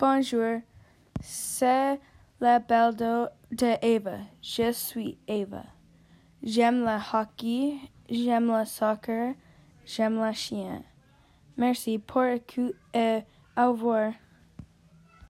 Bonjour, c'est la belle de Eva. Je suis Eva. J'aime le hockey, j'aime le soccer, j'aime la chien. Merci pour écouter et euh, au revoir.